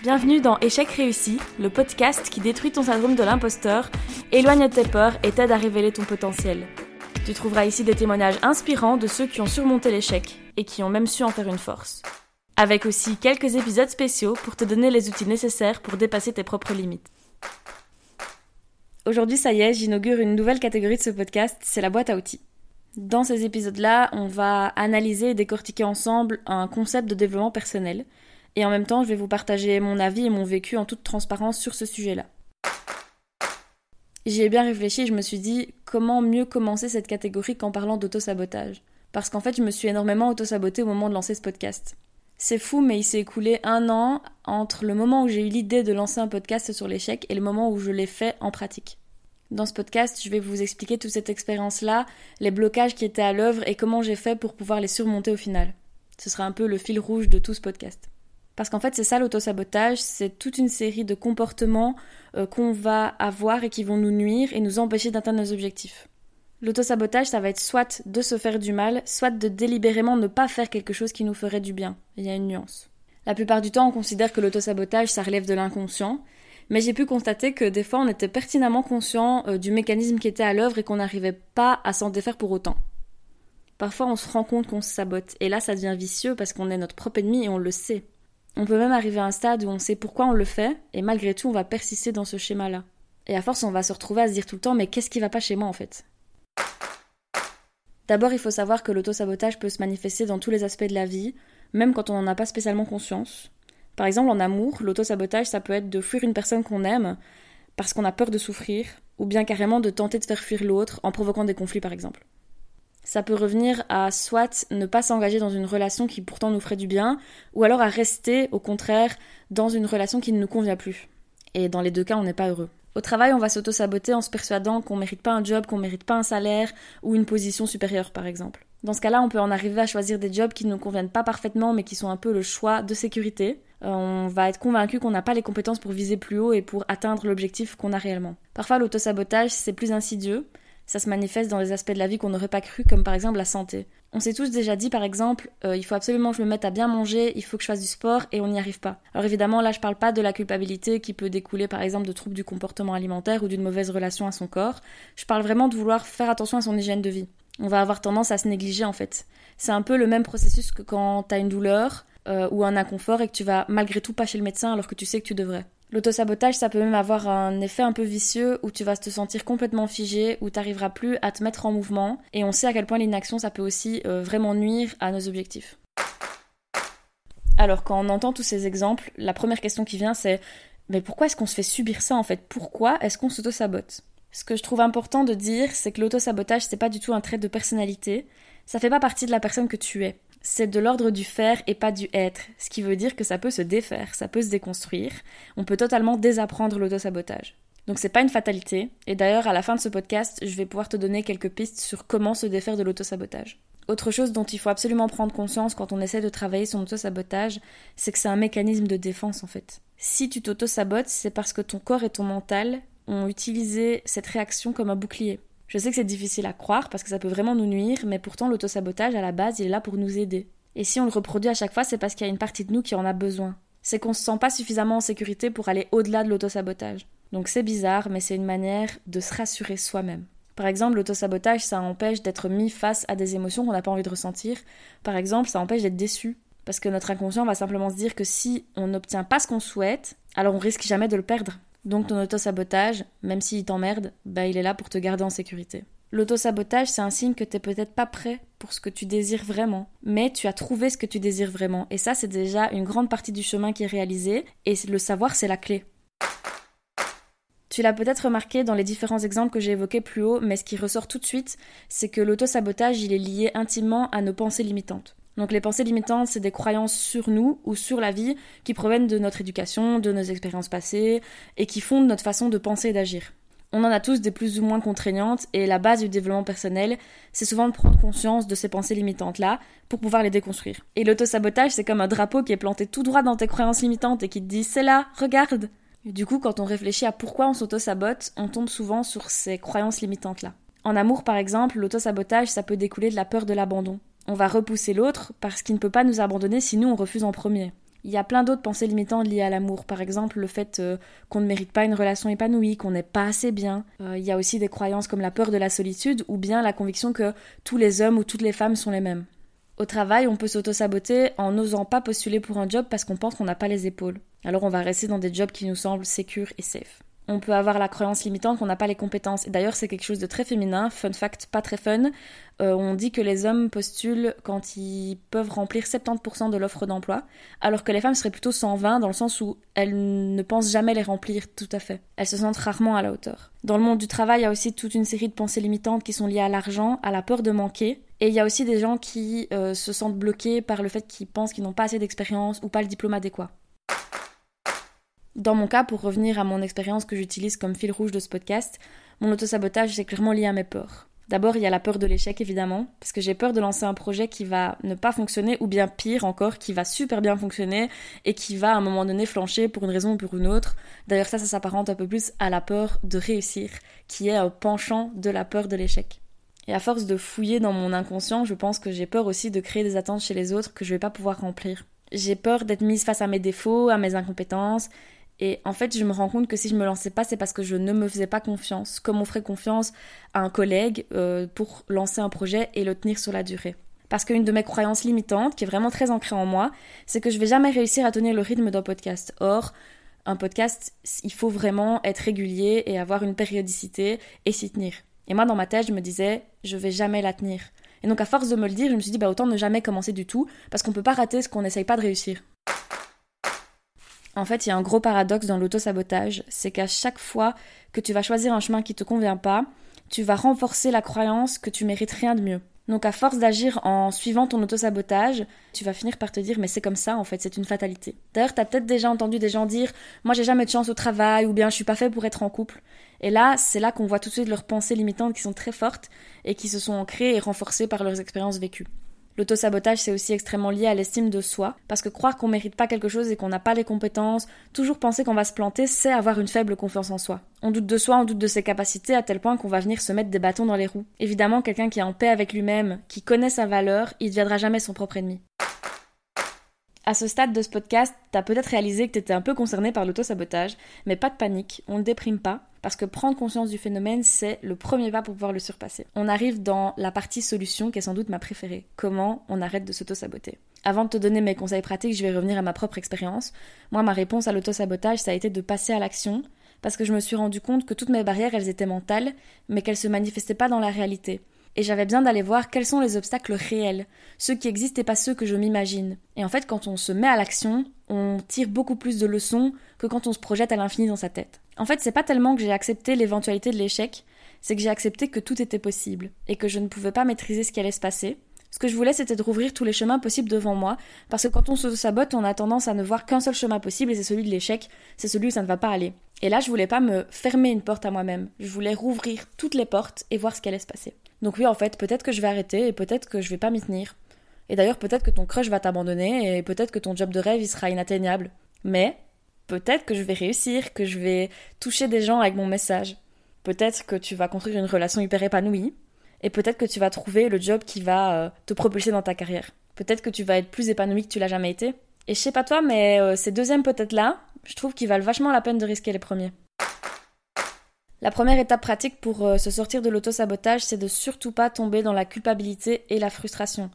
Bienvenue dans Échec réussi, le podcast qui détruit ton syndrome de l'imposteur, éloigne tes peurs et t'aide à révéler ton potentiel. Tu trouveras ici des témoignages inspirants de ceux qui ont surmonté l'échec et qui ont même su en faire une force. Avec aussi quelques épisodes spéciaux pour te donner les outils nécessaires pour dépasser tes propres limites. Aujourd'hui, ça y est, j'inaugure une nouvelle catégorie de ce podcast, c'est la boîte à outils. Dans ces épisodes-là, on va analyser et décortiquer ensemble un concept de développement personnel, et en même temps, je vais vous partager mon avis et mon vécu en toute transparence sur ce sujet-là. J'y ai bien réfléchi, je me suis dit comment mieux commencer cette catégorie qu'en parlant d'auto-sabotage? Parce qu'en fait, je me suis énormément auto-sabotée au moment de lancer ce podcast. C'est fou, mais il s'est écoulé un an entre le moment où j'ai eu l'idée de lancer un podcast sur l'échec et le moment où je l'ai fait en pratique. Dans ce podcast, je vais vous expliquer toute cette expérience-là, les blocages qui étaient à l'œuvre et comment j'ai fait pour pouvoir les surmonter au final. Ce sera un peu le fil rouge de tout ce podcast. Parce qu'en fait, c'est ça l'autosabotage, c'est toute une série de comportements euh, qu'on va avoir et qui vont nous nuire et nous empêcher d'atteindre nos objectifs. L'autosabotage, ça va être soit de se faire du mal, soit de délibérément ne pas faire quelque chose qui nous ferait du bien. Il y a une nuance. La plupart du temps, on considère que l'autosabotage, ça relève de l'inconscient, mais j'ai pu constater que des fois, on était pertinemment conscient euh, du mécanisme qui était à l'œuvre et qu'on n'arrivait pas à s'en défaire pour autant. Parfois, on se rend compte qu'on se sabote, et là, ça devient vicieux parce qu'on est notre propre ennemi et on le sait. On peut même arriver à un stade où on sait pourquoi on le fait, et malgré tout, on va persister dans ce schéma-là. Et à force, on va se retrouver à se dire tout le temps, mais qu'est-ce qui va pas chez moi en fait? D'abord, il faut savoir que l'autosabotage peut se manifester dans tous les aspects de la vie, même quand on n'en a pas spécialement conscience. Par exemple, en amour, l'autosabotage, ça peut être de fuir une personne qu'on aime parce qu'on a peur de souffrir, ou bien carrément de tenter de faire fuir l'autre en provoquant des conflits, par exemple. Ça peut revenir à soit ne pas s'engager dans une relation qui pourtant nous ferait du bien, ou alors à rester, au contraire, dans une relation qui ne nous convient plus. Et dans les deux cas, on n'est pas heureux. Au travail, on va s'auto-saboter en se persuadant qu'on mérite pas un job, qu'on mérite pas un salaire ou une position supérieure, par exemple. Dans ce cas-là, on peut en arriver à choisir des jobs qui ne nous conviennent pas parfaitement, mais qui sont un peu le choix de sécurité. Euh, on va être convaincu qu'on n'a pas les compétences pour viser plus haut et pour atteindre l'objectif qu'on a réellement. Parfois, l'auto-sabotage, c'est plus insidieux ça se manifeste dans les aspects de la vie qu'on n'aurait pas cru, comme par exemple la santé. On s'est tous déjà dit, par exemple, euh, il faut absolument que je me mette à bien manger, il faut que je fasse du sport, et on n'y arrive pas. Alors évidemment, là, je parle pas de la culpabilité qui peut découler, par exemple, de troubles du comportement alimentaire ou d'une mauvaise relation à son corps. Je parle vraiment de vouloir faire attention à son hygiène de vie. On va avoir tendance à se négliger, en fait. C'est un peu le même processus que quand t'as une douleur euh, ou un inconfort et que tu vas malgré tout pas chez le médecin alors que tu sais que tu devrais. L'autosabotage, ça peut même avoir un effet un peu vicieux où tu vas te sentir complètement figé, où tu n'arriveras plus à te mettre en mouvement. Et on sait à quel point l'inaction, ça peut aussi euh, vraiment nuire à nos objectifs. Alors, quand on entend tous ces exemples, la première question qui vient, c'est Mais pourquoi est-ce qu'on se fait subir ça en fait? Pourquoi est-ce qu'on s'auto-sabote? Ce que je trouve important de dire, c'est que l'autosabotage, c'est pas du tout un trait de personnalité. Ça fait pas partie de la personne que tu es c'est de l'ordre du faire et pas du être, ce qui veut dire que ça peut se défaire, ça peut se déconstruire, on peut totalement désapprendre l'autosabotage. Donc c'est pas une fatalité, et d'ailleurs à la fin de ce podcast, je vais pouvoir te donner quelques pistes sur comment se défaire de l'autosabotage. Autre chose dont il faut absolument prendre conscience quand on essaie de travailler son autosabotage, c'est que c'est un mécanisme de défense en fait. Si tu t'auto-sabotes, c'est parce que ton corps et ton mental ont utilisé cette réaction comme un bouclier. Je sais que c'est difficile à croire parce que ça peut vraiment nous nuire, mais pourtant l'autosabotage à la base il est là pour nous aider. Et si on le reproduit à chaque fois, c'est parce qu'il y a une partie de nous qui en a besoin. C'est qu'on se sent pas suffisamment en sécurité pour aller au-delà de l'autosabotage. Donc c'est bizarre, mais c'est une manière de se rassurer soi-même. Par exemple, l'autosabotage, ça empêche d'être mis face à des émotions qu'on n'a pas envie de ressentir. Par exemple, ça empêche d'être déçu. Parce que notre inconscient va simplement se dire que si on n'obtient pas ce qu'on souhaite, alors on risque jamais de le perdre. Donc ton auto-sabotage, même s'il t'emmerde, bah il est là pour te garder en sécurité. L'auto-sabotage, c'est un signe que t'es peut-être pas prêt pour ce que tu désires vraiment, mais tu as trouvé ce que tu désires vraiment. Et ça, c'est déjà une grande partie du chemin qui est réalisé, et le savoir, c'est la clé. Tu l'as peut-être remarqué dans les différents exemples que j'ai évoqués plus haut, mais ce qui ressort tout de suite, c'est que l'auto-sabotage, il est lié intimement à nos pensées limitantes. Donc les pensées limitantes, c'est des croyances sur nous ou sur la vie qui proviennent de notre éducation, de nos expériences passées et qui fondent notre façon de penser et d'agir. On en a tous des plus ou moins contraignantes et la base du développement personnel, c'est souvent de prendre conscience de ces pensées limitantes-là pour pouvoir les déconstruire. Et l'autosabotage, c'est comme un drapeau qui est planté tout droit dans tes croyances limitantes et qui te dit c'est là, regarde. du coup, quand on réfléchit à pourquoi on s'auto-sabote, on tombe souvent sur ces croyances limitantes-là. En amour, par exemple, l'autosabotage, ça peut découler de la peur de l'abandon on va repousser l'autre parce qu'il ne peut pas nous abandonner si nous on refuse en premier. Il y a plein d'autres pensées limitantes liées à l'amour. Par exemple, le fait euh, qu'on ne mérite pas une relation épanouie, qu'on n'est pas assez bien. Euh, il y a aussi des croyances comme la peur de la solitude ou bien la conviction que tous les hommes ou toutes les femmes sont les mêmes. Au travail, on peut s'auto-saboter en n'osant pas postuler pour un job parce qu'on pense qu'on n'a pas les épaules. Alors on va rester dans des jobs qui nous semblent sécures et safe on peut avoir la croyance limitante qu'on n'a pas les compétences. Et d'ailleurs, c'est quelque chose de très féminin. Fun fact, pas très fun. Euh, on dit que les hommes postulent quand ils peuvent remplir 70% de l'offre d'emploi, alors que les femmes seraient plutôt 120 dans le sens où elles ne pensent jamais les remplir tout à fait. Elles se sentent rarement à la hauteur. Dans le monde du travail, il y a aussi toute une série de pensées limitantes qui sont liées à l'argent, à la peur de manquer. Et il y a aussi des gens qui euh, se sentent bloqués par le fait qu'ils pensent qu'ils n'ont pas assez d'expérience ou pas le diplôme adéquat. Dans mon cas, pour revenir à mon expérience que j'utilise comme fil rouge de ce podcast, mon autosabotage c'est clairement lié à mes peurs. D'abord, il y a la peur de l'échec évidemment, parce que j'ai peur de lancer un projet qui va ne pas fonctionner, ou bien pire encore, qui va super bien fonctionner et qui va à un moment donné flancher pour une raison ou pour une autre. D'ailleurs, ça, ça s'apparente un peu plus à la peur de réussir, qui est un penchant de la peur de l'échec. Et à force de fouiller dans mon inconscient, je pense que j'ai peur aussi de créer des attentes chez les autres que je vais pas pouvoir remplir. J'ai peur d'être mise face à mes défauts, à mes incompétences, et en fait, je me rends compte que si je me lançais pas, c'est parce que je ne me faisais pas confiance, comme on ferait confiance à un collègue euh, pour lancer un projet et le tenir sur la durée. Parce qu'une de mes croyances limitantes, qui est vraiment très ancrée en moi, c'est que je vais jamais réussir à tenir le rythme d'un podcast. Or, un podcast, il faut vraiment être régulier et avoir une périodicité et s'y tenir. Et moi, dans ma tête, je me disais, je vais jamais la tenir. Et donc, à force de me le dire, je me suis dit, bah, autant ne jamais commencer du tout, parce qu'on peut pas rater ce qu'on n'essaye pas de réussir. En fait, il y a un gros paradoxe dans l'auto-sabotage, c'est qu'à chaque fois que tu vas choisir un chemin qui te convient pas, tu vas renforcer la croyance que tu mérites rien de mieux. Donc à force d'agir en suivant ton auto-sabotage, tu vas finir par te dire mais c'est comme ça en fait, c'est une fatalité. D'ailleurs, tu as peut-être déjà entendu des gens dire moi j'ai jamais de chance au travail ou bien je suis pas fait pour être en couple. Et là, c'est là qu'on voit tout de suite leurs pensées limitantes qui sont très fortes et qui se sont ancrées et renforcées par leurs expériences vécues. L'autosabotage, c'est aussi extrêmement lié à l'estime de soi, parce que croire qu'on mérite pas quelque chose et qu'on n'a pas les compétences, toujours penser qu'on va se planter, c'est avoir une faible confiance en soi. On doute de soi, on doute de ses capacités à tel point qu'on va venir se mettre des bâtons dans les roues. Évidemment, quelqu'un qui est en paix avec lui-même, qui connaît sa valeur, il deviendra jamais son propre ennemi. À ce stade de ce podcast, t'as peut-être réalisé que t'étais un peu concerné par l'autosabotage, mais pas de panique, on ne déprime pas, parce que prendre conscience du phénomène, c'est le premier pas pour pouvoir le surpasser. On arrive dans la partie solution qui est sans doute ma préférée. Comment on arrête de s'auto-saboter Avant de te donner mes conseils pratiques, je vais revenir à ma propre expérience. Moi, ma réponse à l'auto-sabotage, ça a été de passer à l'action, parce que je me suis rendu compte que toutes mes barrières, elles étaient mentales, mais qu'elles se manifestaient pas dans la réalité et j'avais besoin d'aller voir quels sont les obstacles réels, ceux qui existent et pas ceux que je m'imagine. Et en fait, quand on se met à l'action, on tire beaucoup plus de leçons que quand on se projette à l'infini dans sa tête. En fait, c'est pas tellement que j'ai accepté l'éventualité de l'échec, c'est que j'ai accepté que tout était possible et que je ne pouvais pas maîtriser ce qui allait se passer. Ce que je voulais, c'était de rouvrir tous les chemins possibles devant moi, parce que quand on se sabote, on a tendance à ne voir qu'un seul chemin possible, et c'est celui de l'échec, c'est celui où ça ne va pas aller. Et là, je voulais pas me fermer une porte à moi-même, je voulais rouvrir toutes les portes et voir ce qui allait se passer. Donc oui, en fait, peut-être que je vais arrêter et peut-être que je vais pas m'y tenir. Et d'ailleurs, peut-être que ton crush va t'abandonner et peut-être que ton job de rêve il sera inatteignable. Mais peut-être que je vais réussir, que je vais toucher des gens avec mon message. Peut-être que tu vas construire une relation hyper épanouie et peut-être que tu vas trouver le job qui va euh, te propulser dans ta carrière. Peut-être que tu vas être plus épanoui que tu l'as jamais été. Et je sais pas toi, mais euh, ces deuxièmes peut-être là, je trouve qu'ils valent vachement la peine de risquer les premiers. La première étape pratique pour euh, se sortir de l'auto-sabotage, c'est de surtout pas tomber dans la culpabilité et la frustration.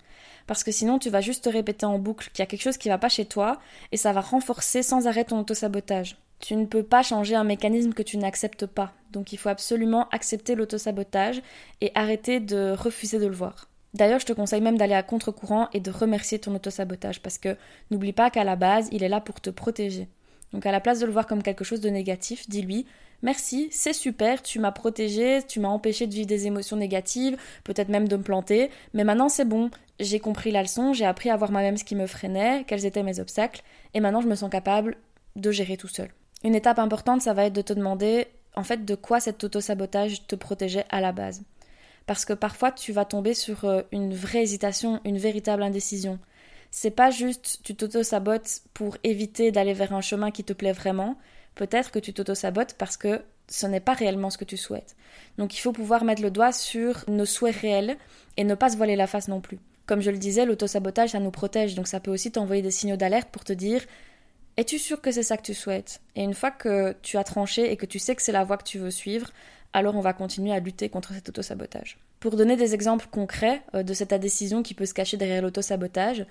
Parce que sinon, tu vas juste te répéter en boucle qu'il y a quelque chose qui va pas chez toi et ça va renforcer sans arrêt ton auto-sabotage. Tu ne peux pas changer un mécanisme que tu n'acceptes pas. Donc il faut absolument accepter l'auto-sabotage et arrêter de refuser de le voir. D'ailleurs, je te conseille même d'aller à contre-courant et de remercier ton auto-sabotage parce que n'oublie pas qu'à la base, il est là pour te protéger. Donc à la place de le voir comme quelque chose de négatif, dis-lui Merci, c'est super, tu m'as protégé, tu m'as empêché de vivre des émotions négatives, peut-être même de me planter, mais maintenant c'est bon, j'ai compris la leçon, j'ai appris à voir moi-même ce qui me freinait, quels étaient mes obstacles, et maintenant je me sens capable de gérer tout seul. Une étape importante, ça va être de te demander en fait de quoi cet auto-sabotage te protégeait à la base. Parce que parfois tu vas tomber sur euh, une vraie hésitation, une véritable indécision. C'est pas juste tu t'auto-sabotes pour éviter d'aller vers un chemin qui te plaît vraiment, peut-être que tu t'auto-sabotes parce que ce n'est pas réellement ce que tu souhaites. Donc il faut pouvoir mettre le doigt sur nos souhaits réels et ne pas se voiler la face non plus. Comme je le disais, l'autosabotage, ça nous protège, donc ça peut aussi t'envoyer des signaux d'alerte pour te dire Es-tu sûr que c'est ça que tu souhaites? Et une fois que tu as tranché et que tu sais que c'est la voie que tu veux suivre, alors on va continuer à lutter contre cet autosabotage. Pour donner des exemples concrets euh, de cette indécision qui peut se cacher derrière l'autosabotage,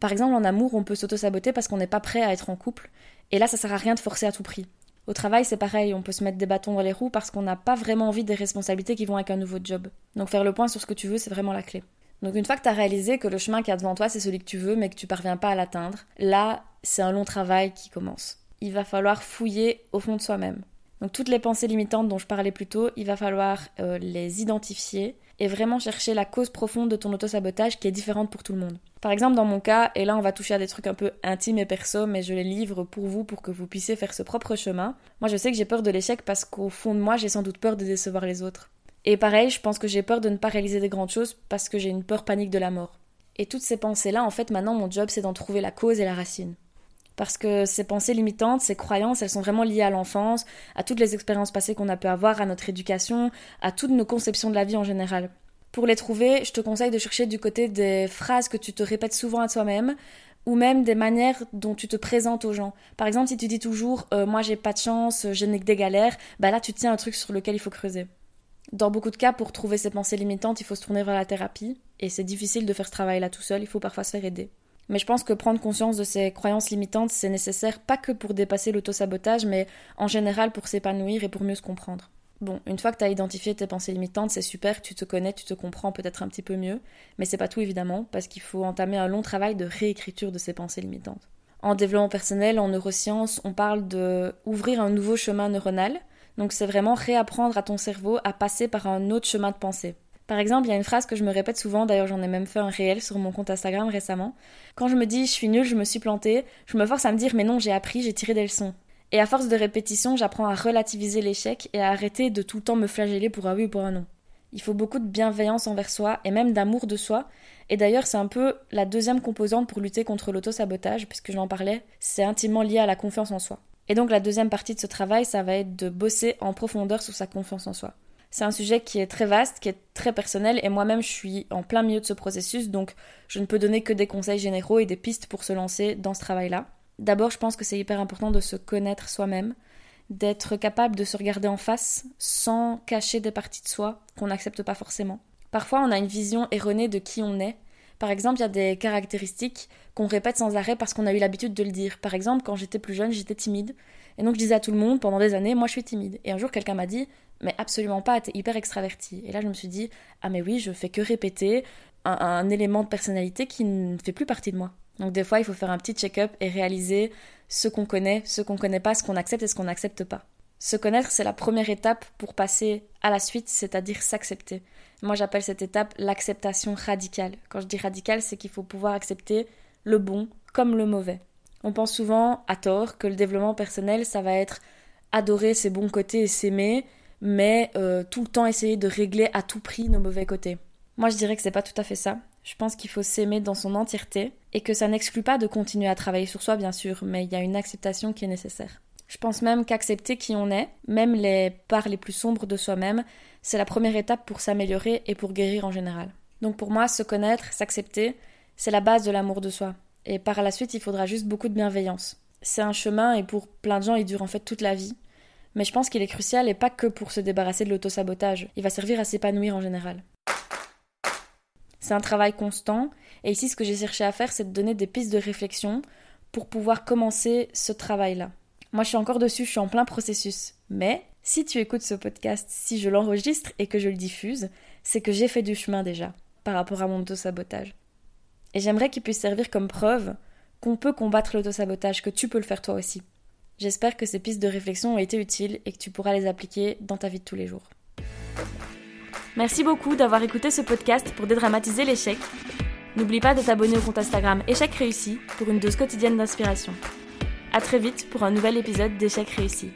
par exemple en amour, on peut s'autosaboter parce qu'on n'est pas prêt à être en couple, et là ça sert à rien de forcer à tout prix. Au travail, c'est pareil, on peut se mettre des bâtons dans les roues parce qu'on n'a pas vraiment envie des responsabilités qui vont avec un nouveau job. Donc faire le point sur ce que tu veux, c'est vraiment la clé. Donc une fois que tu as réalisé que le chemin qui a devant toi, c'est celui que tu veux, mais que tu parviens pas à l'atteindre, là, c'est un long travail qui commence. Il va falloir fouiller au fond de soi-même. Donc toutes les pensées limitantes dont je parlais plus tôt, il va falloir euh, les identifier et vraiment chercher la cause profonde de ton autosabotage qui est différente pour tout le monde. Par exemple, dans mon cas, et là on va toucher à des trucs un peu intimes et perso, mais je les livre pour vous pour que vous puissiez faire ce propre chemin. Moi je sais que j'ai peur de l'échec parce qu'au fond de moi j'ai sans doute peur de décevoir les autres. Et pareil, je pense que j'ai peur de ne pas réaliser des grandes choses parce que j'ai une peur panique de la mort. Et toutes ces pensées-là, en fait, maintenant mon job c'est d'en trouver la cause et la racine parce que ces pensées limitantes, ces croyances, elles sont vraiment liées à l'enfance, à toutes les expériences passées qu'on a pu avoir, à notre éducation, à toutes nos conceptions de la vie en général. Pour les trouver, je te conseille de chercher du côté des phrases que tu te répètes souvent à toi-même, ou même des manières dont tu te présentes aux gens. Par exemple, si tu dis toujours euh, moi j'ai pas de chance, je n'ai que des galères, bah là tu tiens un truc sur lequel il faut creuser. Dans beaucoup de cas, pour trouver ces pensées limitantes, il faut se tourner vers la thérapie, et c'est difficile de faire ce travail-là tout seul, il faut parfois se faire aider. Mais je pense que prendre conscience de ces croyances limitantes, c'est nécessaire pas que pour dépasser l'autosabotage, mais en général pour s'épanouir et pour mieux se comprendre. Bon, une fois que tu as identifié tes pensées limitantes, c'est super, tu te connais, tu te comprends peut-être un petit peu mieux, mais c'est pas tout évidemment, parce qu'il faut entamer un long travail de réécriture de ces pensées limitantes. En développement personnel, en neurosciences, on parle de ouvrir un nouveau chemin neuronal, donc c'est vraiment réapprendre à ton cerveau à passer par un autre chemin de pensée. Par exemple, il y a une phrase que je me répète souvent, d'ailleurs j'en ai même fait un réel sur mon compte Instagram récemment. Quand je me dis je suis nulle, je me suis plantée, je me force à me dire mais non, j'ai appris, j'ai tiré des leçons. Et à force de répétition, j'apprends à relativiser l'échec et à arrêter de tout le temps me flageller pour un oui ou pour un non. Il faut beaucoup de bienveillance envers soi et même d'amour de soi. Et d'ailleurs, c'est un peu la deuxième composante pour lutter contre l'autosabotage, puisque j'en parlais, c'est intimement lié à la confiance en soi. Et donc la deuxième partie de ce travail, ça va être de bosser en profondeur sur sa confiance en soi. C'est un sujet qui est très vaste, qui est très personnel, et moi-même je suis en plein milieu de ce processus, donc je ne peux donner que des conseils généraux et des pistes pour se lancer dans ce travail-là. D'abord, je pense que c'est hyper important de se connaître soi-même, d'être capable de se regarder en face sans cacher des parties de soi qu'on n'accepte pas forcément. Parfois, on a une vision erronée de qui on est. Par exemple, il y a des caractéristiques qu'on répète sans arrêt parce qu'on a eu l'habitude de le dire. Par exemple, quand j'étais plus jeune, j'étais timide. Et donc, je disais à tout le monde pendant des années, moi je suis timide. Et un jour, quelqu'un m'a dit, mais absolument pas, t'es hyper extraverti. Et là, je me suis dit, ah mais oui, je fais que répéter un, élément de personnalité qui ne fait plus partie de moi. Donc des fois, il faut faire un petit check-up et réaliser ce qu'on connaît, ce qu'on connaît pas, ce qu'on accepte et ce qu'on n'accepte pas. Se connaître, c'est la première étape pour passer à la suite, c'est-à-dire s'accepter. Moi, j'appelle cette étape l'acceptation radicale. Quand je dis radicale, c'est qu'il faut pouvoir accepter le bon comme le mauvais. On pense souvent, à tort, que le développement personnel, ça va être adorer ses bons côtés et s'aimer, mais euh, tout le temps essayer de régler à tout prix nos mauvais côtés. Moi, je dirais que c'est pas tout à fait ça. Je pense qu'il faut s'aimer dans son entièreté et que ça n'exclut pas de continuer à travailler sur soi, bien sûr, mais il y a une acceptation qui est nécessaire. Je pense même qu'accepter qui on est, même les parts les plus sombres de soi-même, c'est la première étape pour s'améliorer et pour guérir en général. Donc pour moi, se connaître, s'accepter, c'est la base de l'amour de soi. Et par la suite, il faudra juste beaucoup de bienveillance. C'est un chemin et pour plein de gens, il dure en fait toute la vie mais je pense qu'il est crucial et pas que pour se débarrasser de l'autosabotage, il va servir à s'épanouir en général. C'est un travail constant, et ici ce que j'ai cherché à faire, c'est de donner des pistes de réflexion pour pouvoir commencer ce travail-là. Moi je suis encore dessus, je suis en plein processus, mais si tu écoutes ce podcast, si je l'enregistre et que je le diffuse, c'est que j'ai fait du chemin déjà par rapport à mon autosabotage. Et j'aimerais qu'il puisse servir comme preuve qu'on peut combattre l'autosabotage, que tu peux le faire toi aussi. J'espère que ces pistes de réflexion ont été utiles et que tu pourras les appliquer dans ta vie de tous les jours. Merci beaucoup d'avoir écouté ce podcast pour dédramatiser l'échec. N'oublie pas de t'abonner au compte Instagram Échec réussi pour une dose quotidienne d'inspiration. A très vite pour un nouvel épisode d'Échec réussi.